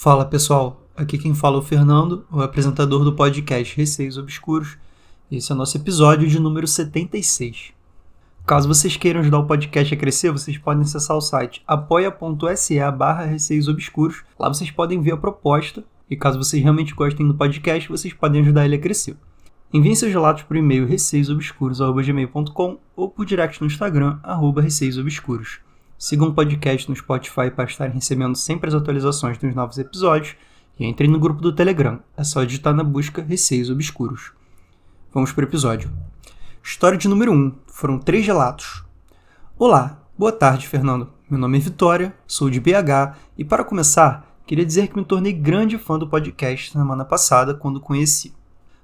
Fala pessoal, aqui quem fala é o Fernando, o apresentador do podcast Receios Obscuros. Esse é o nosso episódio de número 76. Caso vocês queiram ajudar o podcast a crescer, vocês podem acessar o site apoia.se barra Receios Obscuros. Lá vocês podem ver a proposta e caso vocês realmente gostem do podcast, vocês podem ajudar ele a crescer. Enviem seus relatos por e-mail receiosobscuros.gmail.com ou por direct no Instagram, arroba receiosobscuros. Sigam o podcast no Spotify para estarem recebendo sempre as atualizações dos novos episódios e entrem no grupo do Telegram. É só digitar na busca Receios Obscuros. Vamos para o episódio. História de número 1. Foram três relatos. Olá, boa tarde, Fernando. Meu nome é Vitória, sou de BH e, para começar, queria dizer que me tornei grande fã do podcast semana passada quando conheci.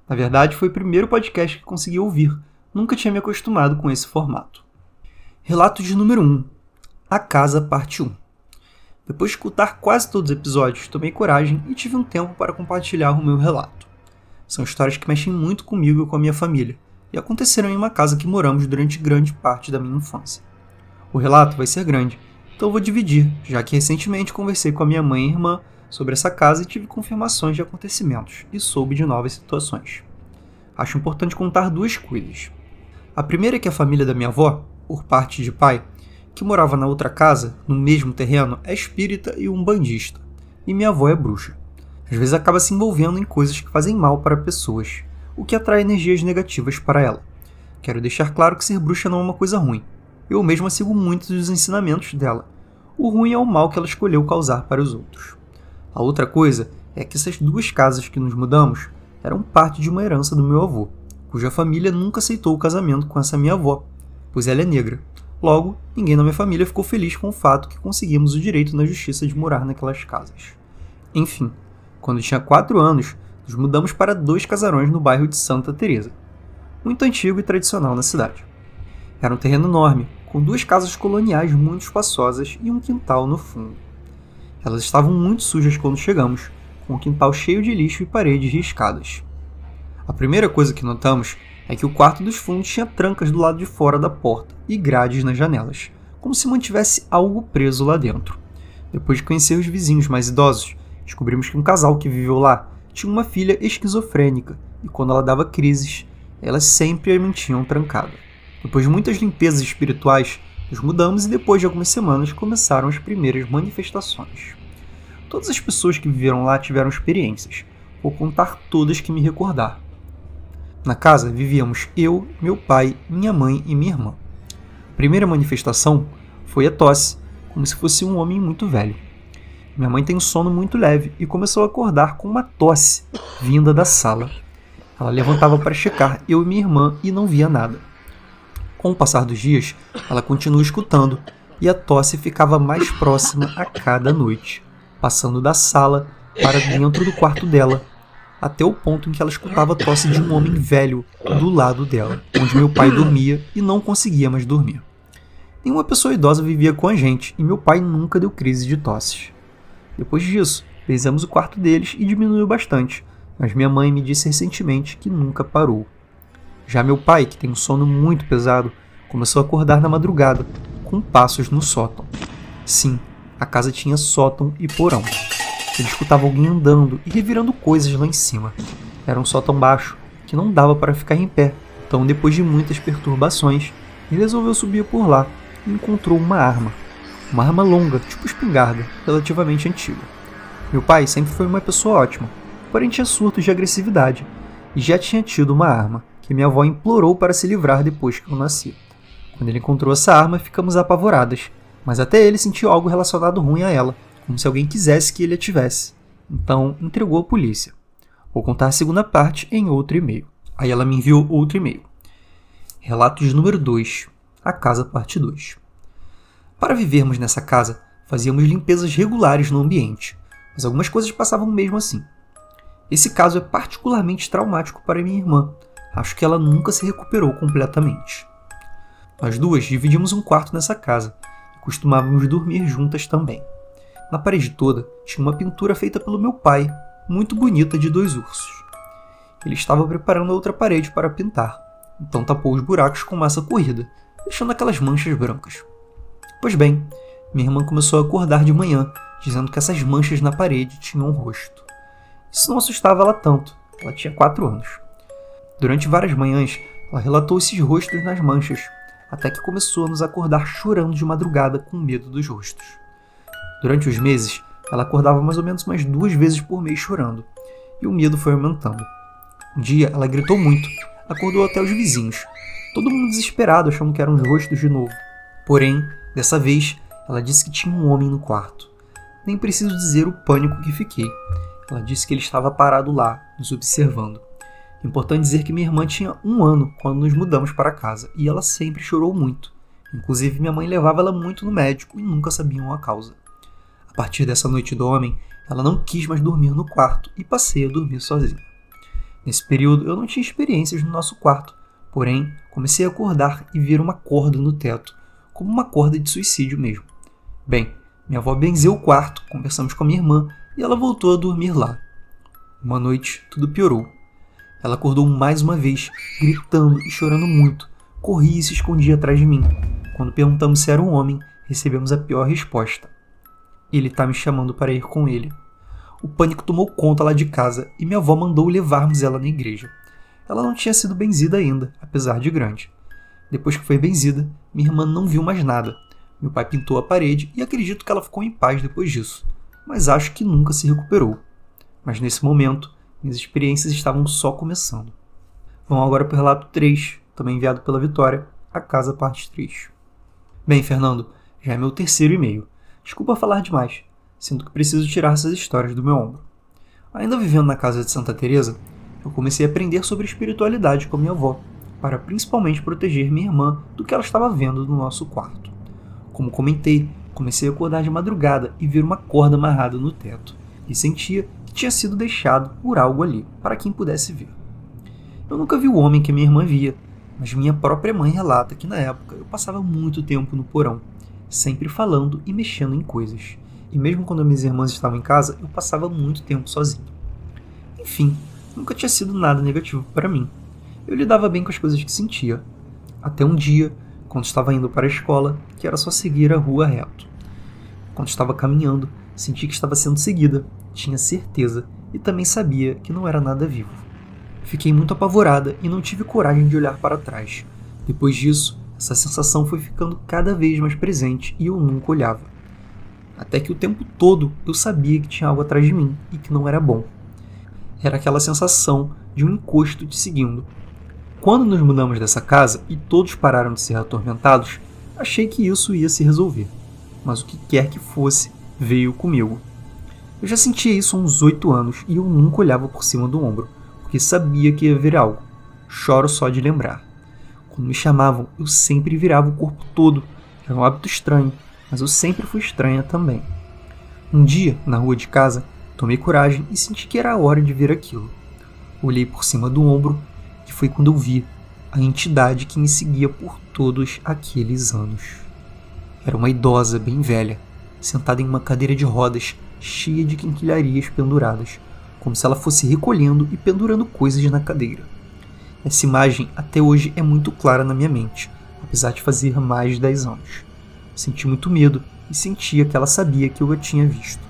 Na verdade, foi o primeiro podcast que consegui ouvir. Nunca tinha me acostumado com esse formato. Relato de número 1. A Casa Parte 1. Depois de escutar quase todos os episódios, tomei coragem e tive um tempo para compartilhar o meu relato. São histórias que mexem muito comigo e com a minha família, e aconteceram em uma casa que moramos durante grande parte da minha infância. O relato vai ser grande, então vou dividir, já que recentemente conversei com a minha mãe e irmã sobre essa casa e tive confirmações de acontecimentos e soube de novas situações. Acho importante contar duas coisas. A primeira é que a família da minha avó, por parte de pai, que morava na outra casa, no mesmo terreno, é espírita e umbandista, e minha avó é bruxa. Às vezes acaba se envolvendo em coisas que fazem mal para pessoas, o que atrai energias negativas para ela. Quero deixar claro que ser bruxa não é uma coisa ruim. Eu mesma sigo muitos dos ensinamentos dela. O ruim é o mal que ela escolheu causar para os outros. A outra coisa é que essas duas casas que nos mudamos eram parte de uma herança do meu avô, cuja família nunca aceitou o casamento com essa minha avó, pois ela é negra Logo, ninguém na minha família ficou feliz com o fato que conseguimos o direito na justiça de morar naquelas casas. Enfim, quando tinha 4 anos, nos mudamos para dois casarões no bairro de Santa Teresa, muito antigo e tradicional na cidade. Era um terreno enorme, com duas casas coloniais muito espaçosas e um quintal no fundo. Elas estavam muito sujas quando chegamos, com o quintal cheio de lixo e paredes riscadas. A primeira coisa que notamos é que o quarto dos fundos tinha trancas do lado de fora da porta e grades nas janelas, como se mantivesse algo preso lá dentro. Depois de conhecer os vizinhos mais idosos, descobrimos que um casal que viveu lá tinha uma filha esquizofrênica e quando ela dava crises, elas sempre a mantinham trancada. Depois de muitas limpezas espirituais, nos mudamos e depois de algumas semanas começaram as primeiras manifestações. Todas as pessoas que viveram lá tiveram experiências. Vou contar todas que me recordar. Na casa vivíamos eu, meu pai, minha mãe e minha irmã. A primeira manifestação foi a tosse, como se fosse um homem muito velho. Minha mãe tem um sono muito leve e começou a acordar com uma tosse vinda da sala. Ela levantava para checar eu e minha irmã e não via nada. Com o passar dos dias, ela continuou escutando e a tosse ficava mais próxima a cada noite, passando da sala para dentro do quarto dela até o ponto em que ela escutava a tosse de um homem velho do lado dela, onde meu pai dormia e não conseguia mais dormir. Nenhuma pessoa idosa vivia com a gente e meu pai nunca deu crise de tosses. Depois disso, benzemos o quarto deles e diminuiu bastante, mas minha mãe me disse recentemente que nunca parou. Já meu pai, que tem um sono muito pesado, começou a acordar na madrugada, com passos no sótão. Sim, a casa tinha sótão e porão. Ele escutava alguém andando e revirando coisas lá em cima. Era um sótão baixo, que não dava para ficar em pé, então depois de muitas perturbações, ele resolveu subir por lá e encontrou uma arma. Uma arma longa, tipo espingarda, relativamente antiga. Meu pai sempre foi uma pessoa ótima, porém tinha surtos de agressividade, e já tinha tido uma arma, que minha avó implorou para se livrar depois que eu nasci. Quando ele encontrou essa arma, ficamos apavoradas, mas até ele sentiu algo relacionado ruim a ela, como se alguém quisesse que ele a tivesse. Então, entregou à polícia. Vou contar a segunda parte em outro e-mail. Aí ela me enviou outro e-mail. Relatos número 2. A casa parte 2. Para vivermos nessa casa, fazíamos limpezas regulares no ambiente, mas algumas coisas passavam mesmo assim. Esse caso é particularmente traumático para minha irmã. Acho que ela nunca se recuperou completamente. Nós duas dividimos um quarto nessa casa e costumávamos dormir juntas também. Na parede toda tinha uma pintura feita pelo meu pai, muito bonita de dois ursos. Ele estava preparando outra parede para pintar, então tapou os buracos com massa corrida, deixando aquelas manchas brancas. Pois bem, minha irmã começou a acordar de manhã, dizendo que essas manchas na parede tinham um rosto. Isso não assustava ela tanto, ela tinha quatro anos. Durante várias manhãs, ela relatou esses rostos nas manchas, até que começou a nos acordar chorando de madrugada com medo dos rostos. Durante os meses, ela acordava mais ou menos umas duas vezes por mês chorando, e o medo foi aumentando. Um dia, ela gritou muito, acordou até os vizinhos, todo mundo desesperado achando que eram os rostos de novo. Porém, dessa vez, ela disse que tinha um homem no quarto. Nem preciso dizer o pânico que fiquei. Ela disse que ele estava parado lá, nos observando. Importante dizer que minha irmã tinha um ano quando nos mudamos para casa e ela sempre chorou muito. Inclusive, minha mãe levava ela muito no médico e nunca sabiam a causa. A partir dessa noite do homem, ela não quis mais dormir no quarto e passei a dormir sozinha. Nesse período, eu não tinha experiências no nosso quarto, porém, comecei a acordar e ver uma corda no teto, como uma corda de suicídio mesmo. Bem, minha avó benzeu o quarto, conversamos com a minha irmã e ela voltou a dormir lá. Uma noite, tudo piorou. Ela acordou mais uma vez, gritando e chorando muito. Corri e se escondia atrás de mim. Quando perguntamos se era um homem, recebemos a pior resposta. Ele está me chamando para ir com ele. O pânico tomou conta lá de casa e minha avó mandou levarmos ela na igreja. Ela não tinha sido benzida ainda, apesar de grande. Depois que foi benzida, minha irmã não viu mais nada. Meu pai pintou a parede e acredito que ela ficou em paz depois disso, mas acho que nunca se recuperou. Mas nesse momento, minhas experiências estavam só começando. Vamos agora para o relato 3, também enviado pela Vitória, a casa parte 3. Bem, Fernando, já é meu terceiro e-mail. Desculpa falar demais. Sinto que preciso tirar essas histórias do meu ombro. Ainda vivendo na casa de Santa Teresa, eu comecei a aprender sobre espiritualidade com minha avó, para principalmente proteger minha irmã do que ela estava vendo no nosso quarto. Como comentei, comecei a acordar de madrugada e ver uma corda amarrada no teto, e sentia que tinha sido deixado por algo ali, para quem pudesse ver. Eu nunca vi o homem que minha irmã via, mas minha própria mãe relata que na época eu passava muito tempo no porão, sempre falando e mexendo em coisas. E mesmo quando minhas irmãs estavam em casa, eu passava muito tempo sozinho. Enfim, nunca tinha sido nada negativo para mim. Eu lidava bem com as coisas que sentia. Até um dia, quando estava indo para a escola, que era só seguir a rua reto. Quando estava caminhando, senti que estava sendo seguida, tinha certeza e também sabia que não era nada vivo. Fiquei muito apavorada e não tive coragem de olhar para trás. Depois disso, essa sensação foi ficando cada vez mais presente e eu nunca olhava. Até que o tempo todo eu sabia que tinha algo atrás de mim e que não era bom. Era aquela sensação de um encosto te seguindo. Quando nos mudamos dessa casa e todos pararam de ser atormentados, achei que isso ia se resolver. Mas o que quer que fosse, veio comigo. Eu já sentia isso há uns oito anos e eu nunca olhava por cima do ombro, porque sabia que ia ver algo. Choro só de lembrar. Quando me chamavam, eu sempre virava o corpo todo. Era um hábito estranho, mas eu sempre fui estranha também. Um dia, na rua de casa, tomei coragem e senti que era a hora de ver aquilo. Olhei por cima do ombro e foi quando eu vi a entidade que me seguia por todos aqueles anos. Era uma idosa bem velha, sentada em uma cadeira de rodas cheia de quinquilharias penduradas, como se ela fosse recolhendo e pendurando coisas na cadeira. Essa imagem até hoje é muito clara na minha mente, apesar de fazer mais de 10 anos. Senti muito medo e sentia que ela sabia que eu a tinha visto.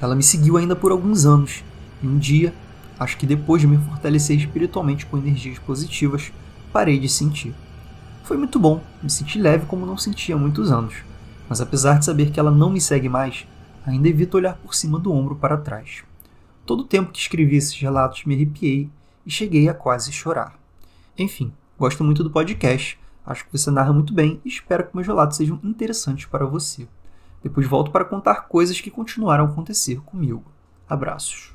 Ela me seguiu ainda por alguns anos, e um dia, acho que depois de me fortalecer espiritualmente com energias positivas, parei de sentir. Foi muito bom, me senti leve como não sentia há muitos anos, mas apesar de saber que ela não me segue mais, ainda evito olhar por cima do ombro para trás. Todo o tempo que escrevi esses relatos me arrepiei e cheguei a quase chorar. Enfim, gosto muito do podcast, acho que você narra muito bem e espero que meus relatos sejam interessantes para você. Depois volto para contar coisas que continuaram a acontecer comigo. Abraços.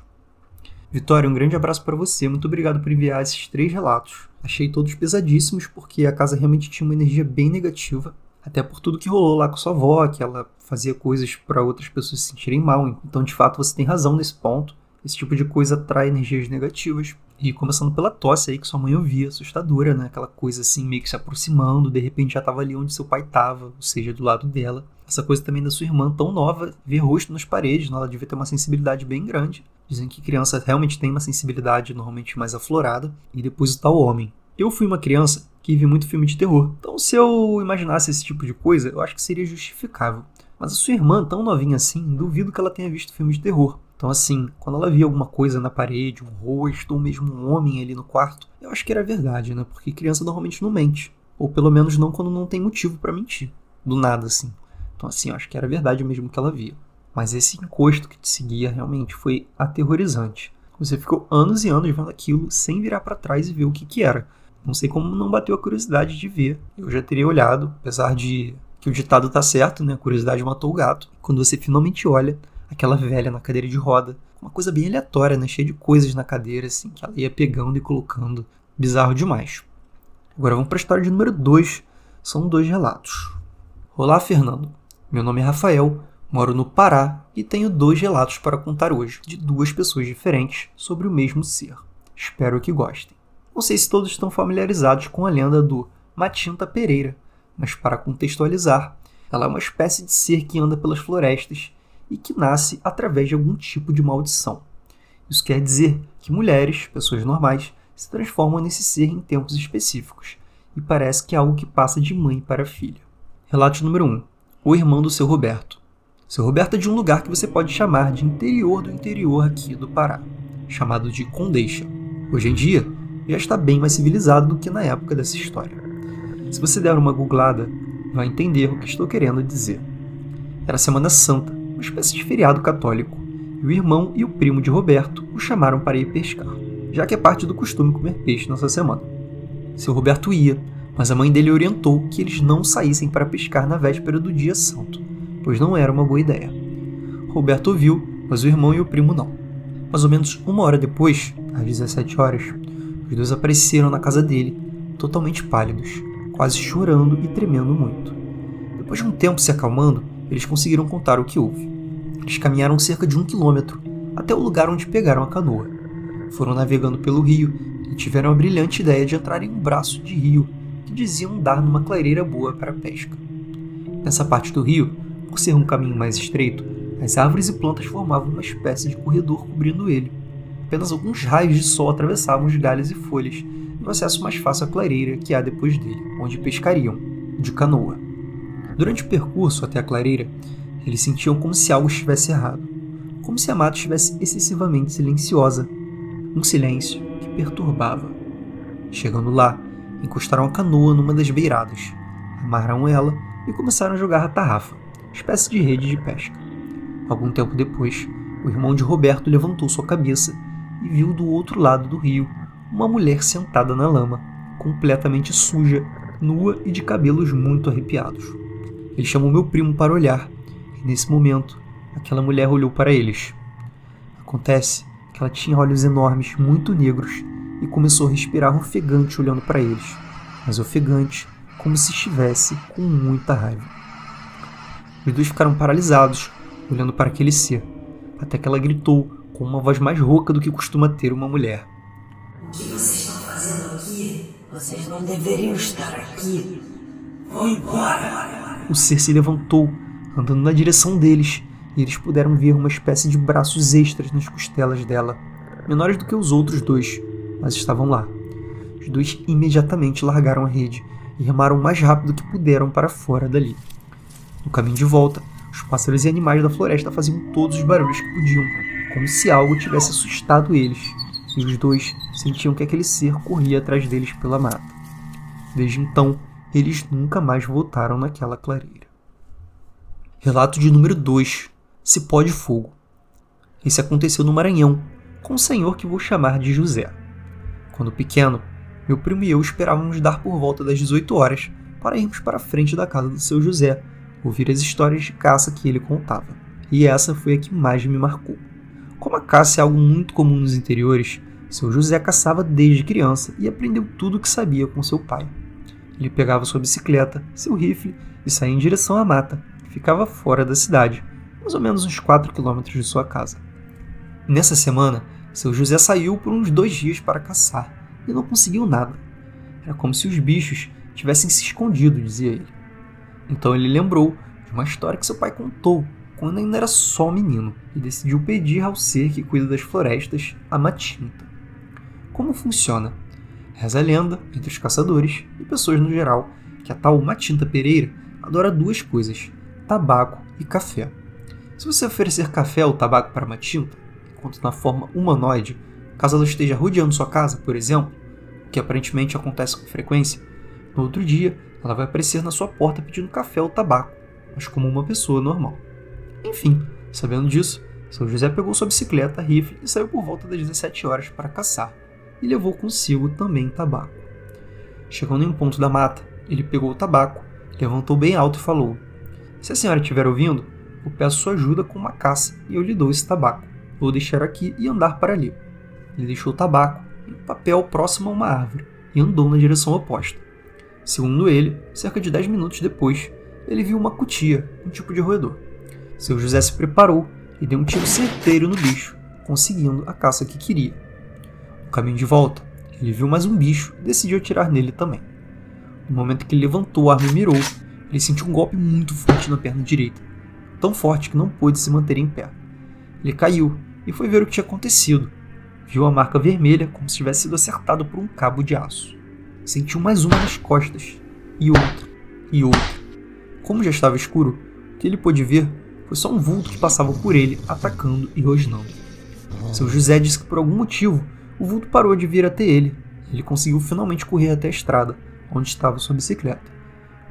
Vitória, um grande abraço para você. Muito obrigado por enviar esses três relatos. Achei todos pesadíssimos porque a casa realmente tinha uma energia bem negativa, até por tudo que rolou lá com sua avó, que ela fazia coisas para outras pessoas se sentirem mal. Então, de fato, você tem razão nesse ponto. Esse tipo de coisa atrai energias negativas. E começando pela tosse aí que sua mãe ouvia, assustadora, né? Aquela coisa assim, meio que se aproximando, de repente já estava ali onde seu pai estava, ou seja, do lado dela. Essa coisa também da sua irmã tão nova, ver rosto nas paredes, né? ela devia ter uma sensibilidade bem grande. Dizem que criança realmente tem uma sensibilidade normalmente mais aflorada. E depois o tal homem. Eu fui uma criança que vi muito filme de terror. Então, se eu imaginasse esse tipo de coisa, eu acho que seria justificável. Mas a sua irmã, tão novinha assim, duvido que ela tenha visto filmes de terror. Então, assim, quando ela via alguma coisa na parede, um rosto ou mesmo um homem ali no quarto, eu acho que era verdade, né? Porque criança normalmente não mente. Ou pelo menos não quando não tem motivo para mentir. Do nada, assim. Então, assim, eu acho que era verdade mesmo que ela via. Mas esse encosto que te seguia realmente foi aterrorizante. Você ficou anos e anos vendo aquilo sem virar para trás e ver o que, que era. Não sei como não bateu a curiosidade de ver. Eu já teria olhado, apesar de que o ditado tá certo, né? A curiosidade matou o gato. Quando você finalmente olha, aquela velha na cadeira de roda, uma coisa bem aleatória, né? Cheia de coisas na cadeira, assim, que ela ia pegando e colocando. Bizarro demais. Agora vamos para a história de número 2. São dois relatos. Olá, Fernando. Meu nome é Rafael, moro no Pará e tenho dois relatos para contar hoje, de duas pessoas diferentes, sobre o mesmo ser. Espero que gostem. Não sei se todos estão familiarizados com a lenda do Matinta Pereira, mas para contextualizar, ela é uma espécie de ser que anda pelas florestas e que nasce através de algum tipo de maldição. Isso quer dizer que mulheres, pessoas normais, se transformam nesse ser em tempos específicos, e parece que é algo que passa de mãe para filha. Relato número 1. O irmão do seu Roberto. Seu Roberto é de um lugar que você pode chamar de interior do interior aqui do Pará, chamado de Condeixa. Hoje em dia, já está bem mais civilizado do que na época dessa história. Se você der uma googlada, vai entender o que estou querendo dizer. Era Semana Santa, espécie de feriado católico, e o irmão e o primo de Roberto o chamaram para ir pescar, já que é parte do costume comer peixe nessa semana. Seu Roberto ia, mas a mãe dele orientou que eles não saíssem para pescar na véspera do dia santo, pois não era uma boa ideia. Roberto ouviu, mas o irmão e o primo não. Mais ou menos uma hora depois, às 17 horas, os dois apareceram na casa dele, totalmente pálidos, quase chorando e tremendo muito. Depois de um tempo se acalmando, eles conseguiram contar o que houve. Eles caminharam cerca de um quilômetro até o lugar onde pegaram a canoa. Foram navegando pelo rio e tiveram a brilhante ideia de entrar em um braço de rio que diziam dar numa clareira boa para a pesca. Nessa parte do rio, por ser um caminho mais estreito, as árvores e plantas formavam uma espécie de corredor cobrindo ele. Apenas alguns raios de sol atravessavam os galhos e folhas e o acesso mais fácil à clareira que há depois dele, onde pescariam, de canoa. Durante o percurso até a clareira, eles sentiam como se algo estivesse errado, como se a mata estivesse excessivamente silenciosa, um silêncio que perturbava. Chegando lá, encostaram a canoa numa das beiradas, amarraram ela e começaram a jogar a tarrafa, espécie de rede de pesca. Algum tempo depois, o irmão de Roberto levantou sua cabeça e viu do outro lado do rio uma mulher sentada na lama, completamente suja, nua e de cabelos muito arrepiados. Ele chamou meu primo para olhar, nesse momento, aquela mulher olhou para eles. Acontece que ela tinha olhos enormes, muito negros, e começou a respirar ofegante olhando para eles, mas ofegante como se estivesse com muita raiva. Os dois ficaram paralisados, olhando para aquele ser, até que ela gritou com uma voz mais rouca do que costuma ter uma mulher. O que vocês estão fazendo aqui? Vocês não deveriam estar aqui. Vão embora. O ser se levantou, andando na direção deles, e eles puderam ver uma espécie de braços extras nas costelas dela, menores do que os outros dois, mas estavam lá. Os dois imediatamente largaram a rede e remaram o mais rápido que puderam para fora dali. No caminho de volta, os pássaros e animais da floresta faziam todos os barulhos que podiam, como se algo tivesse assustado eles, e os dois sentiam que aquele ser corria atrás deles pela mata. Desde então, eles nunca mais voltaram naquela clareira. Relato de número 2: Cipó de Fogo. Esse aconteceu no Maranhão, com um senhor que vou chamar de José. Quando pequeno, meu primo e eu esperávamos dar por volta das 18 horas para irmos para a frente da casa do seu José, ouvir as histórias de caça que ele contava. E essa foi a que mais me marcou. Como a caça é algo muito comum nos interiores, seu José caçava desde criança e aprendeu tudo o que sabia com seu pai. Ele pegava sua bicicleta, seu rifle e saía em direção à mata, ficava fora da cidade, mais ou menos uns 4 quilômetros de sua casa. Nessa semana, seu José saiu por uns dois dias para caçar e não conseguiu nada. Era como se os bichos tivessem se escondido, dizia ele. Então ele lembrou de uma história que seu pai contou quando ainda era só menino e decidiu pedir ao ser que cuida das florestas a matinta. Como funciona? Reza a lenda, entre os caçadores e pessoas no geral, que a tal Matinta Pereira adora duas coisas: tabaco e café. Se você oferecer café ou tabaco para uma tinta, enquanto na forma humanoide, caso ela esteja rodeando sua casa, por exemplo, o que aparentemente acontece com frequência, no outro dia ela vai aparecer na sua porta pedindo café ou tabaco, mas como uma pessoa normal. Enfim, sabendo disso, seu José pegou sua bicicleta, rifle e saiu por volta das 17 horas para caçar, e levou consigo também tabaco. Chegando em um ponto da mata, ele pegou o tabaco, levantou bem alto e falou: Se a senhora estiver ouvindo, eu peço sua ajuda com uma caça e eu lhe dou esse tabaco. Vou deixar aqui e andar para ali. Ele deixou o tabaco em um papel próximo a uma árvore e andou na direção oposta. Segundo ele, cerca de 10 minutos depois, ele viu uma cutia, um tipo de roedor. Seu José se preparou e deu um tiro certeiro no bicho, conseguindo a caça que queria. No caminho de volta, ele viu mais um bicho e decidiu atirar nele também. No momento que ele levantou a arma e mirou, ele sentiu um golpe muito forte na perna direita, tão forte que não pôde se manter em pé. Ele caiu e foi ver o que tinha acontecido. Viu a marca vermelha como se tivesse sido acertado por um cabo de aço. Sentiu mais uma nas costas, e outra, e outra. Como já estava escuro, o que ele pôde ver foi só um vulto que passava por ele, atacando e rosnando. Seu José disse que por algum motivo o vulto parou de vir até ele. Ele conseguiu finalmente correr até a estrada, onde estava sua bicicleta.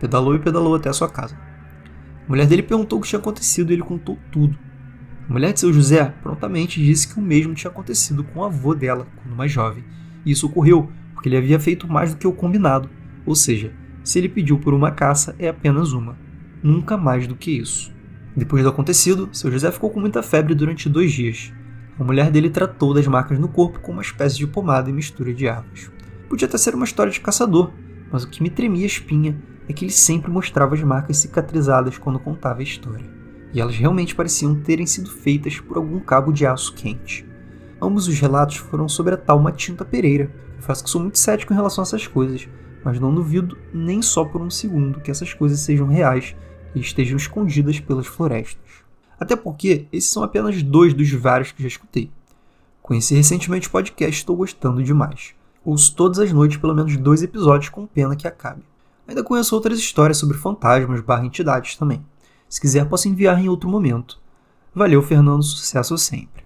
Pedalou e pedalou até a sua casa. A mulher dele perguntou o que tinha acontecido e ele contou tudo. A mulher de seu José prontamente disse que o mesmo tinha acontecido com o avô dela quando mais jovem. E isso ocorreu porque ele havia feito mais do que o combinado, ou seja, se ele pediu por uma caça, é apenas uma. Nunca mais do que isso. Depois do acontecido, seu José ficou com muita febre durante dois dias. A mulher dele tratou das marcas no corpo com uma espécie de pomada e mistura de ervas. Podia até ser uma história de caçador, mas o que me tremia a espinha é que ele sempre mostrava as marcas cicatrizadas quando contava a história. E elas realmente pareciam terem sido feitas por algum cabo de aço quente. Ambos os relatos foram sobre a tal Matinta Pereira. Confesso que sou muito cético em relação a essas coisas, mas não duvido nem só por um segundo que essas coisas sejam reais e estejam escondidas pelas florestas. Até porque esses são apenas dois dos vários que já escutei. Conheci recentemente o podcast e estou gostando demais. Ouço todas as noites pelo menos dois episódios com pena que acabe. Ainda conheço outras histórias sobre fantasmas barra entidades também. Se quiser, posso enviar em outro momento. Valeu, Fernando, sucesso sempre.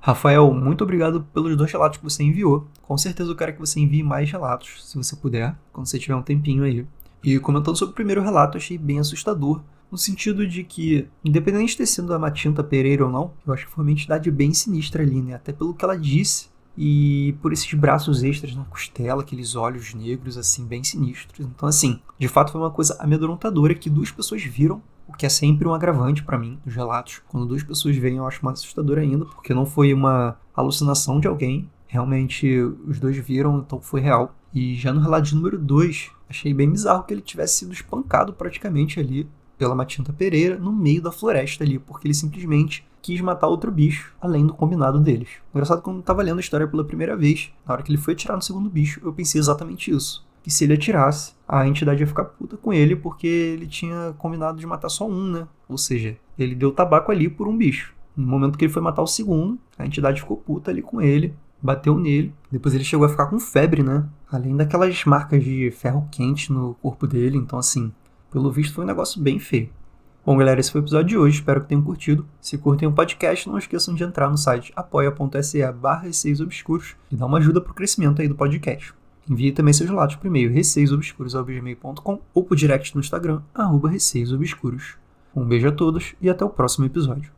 Rafael, muito obrigado pelos dois relatos que você enviou. Com certeza eu quero que você envie mais relatos, se você puder, quando você tiver um tempinho aí. E comentando sobre o primeiro relato, achei bem assustador, no sentido de que, independente de ter sido a Matinta Pereira ou não, eu acho que foi uma entidade bem sinistra ali, né? Até pelo que ela disse e por esses braços extras na costela, aqueles olhos negros, assim, bem sinistros. Então, assim, de fato foi uma coisa amedrontadora que duas pessoas viram, o que é sempre um agravante para mim, nos relatos. Quando duas pessoas veem, eu acho mais assustador ainda, porque não foi uma alucinação de alguém, realmente os dois viram, então foi real. E já no relato de número 2, achei bem bizarro que ele tivesse sido espancado praticamente ali pela Matinta Pereira no meio da floresta ali, porque ele simplesmente quis matar outro bicho, além do combinado deles. Engraçado quando eu tava lendo a história pela primeira vez, na hora que ele foi atirar no segundo bicho, eu pensei exatamente isso. Que se ele atirasse, a entidade ia ficar puta com ele, porque ele tinha combinado de matar só um, né? Ou seja, ele deu tabaco ali por um bicho. No momento que ele foi matar o segundo, a entidade ficou puta ali com ele, bateu nele. Depois ele chegou a ficar com febre, né? Além daquelas marcas de ferro quente no corpo dele. Então, assim, pelo visto foi um negócio bem feio. Bom, galera, esse foi o episódio de hoje. Espero que tenham curtido. Se curtem o podcast, não esqueçam de entrar no site apoia.se barra obscuros e dar uma ajuda pro crescimento aí do podcast. Envie também seus relatos por e-mail receiosobscuros.com ou por direct no Instagram, arroba receiosobscuros. Um beijo a todos e até o próximo episódio.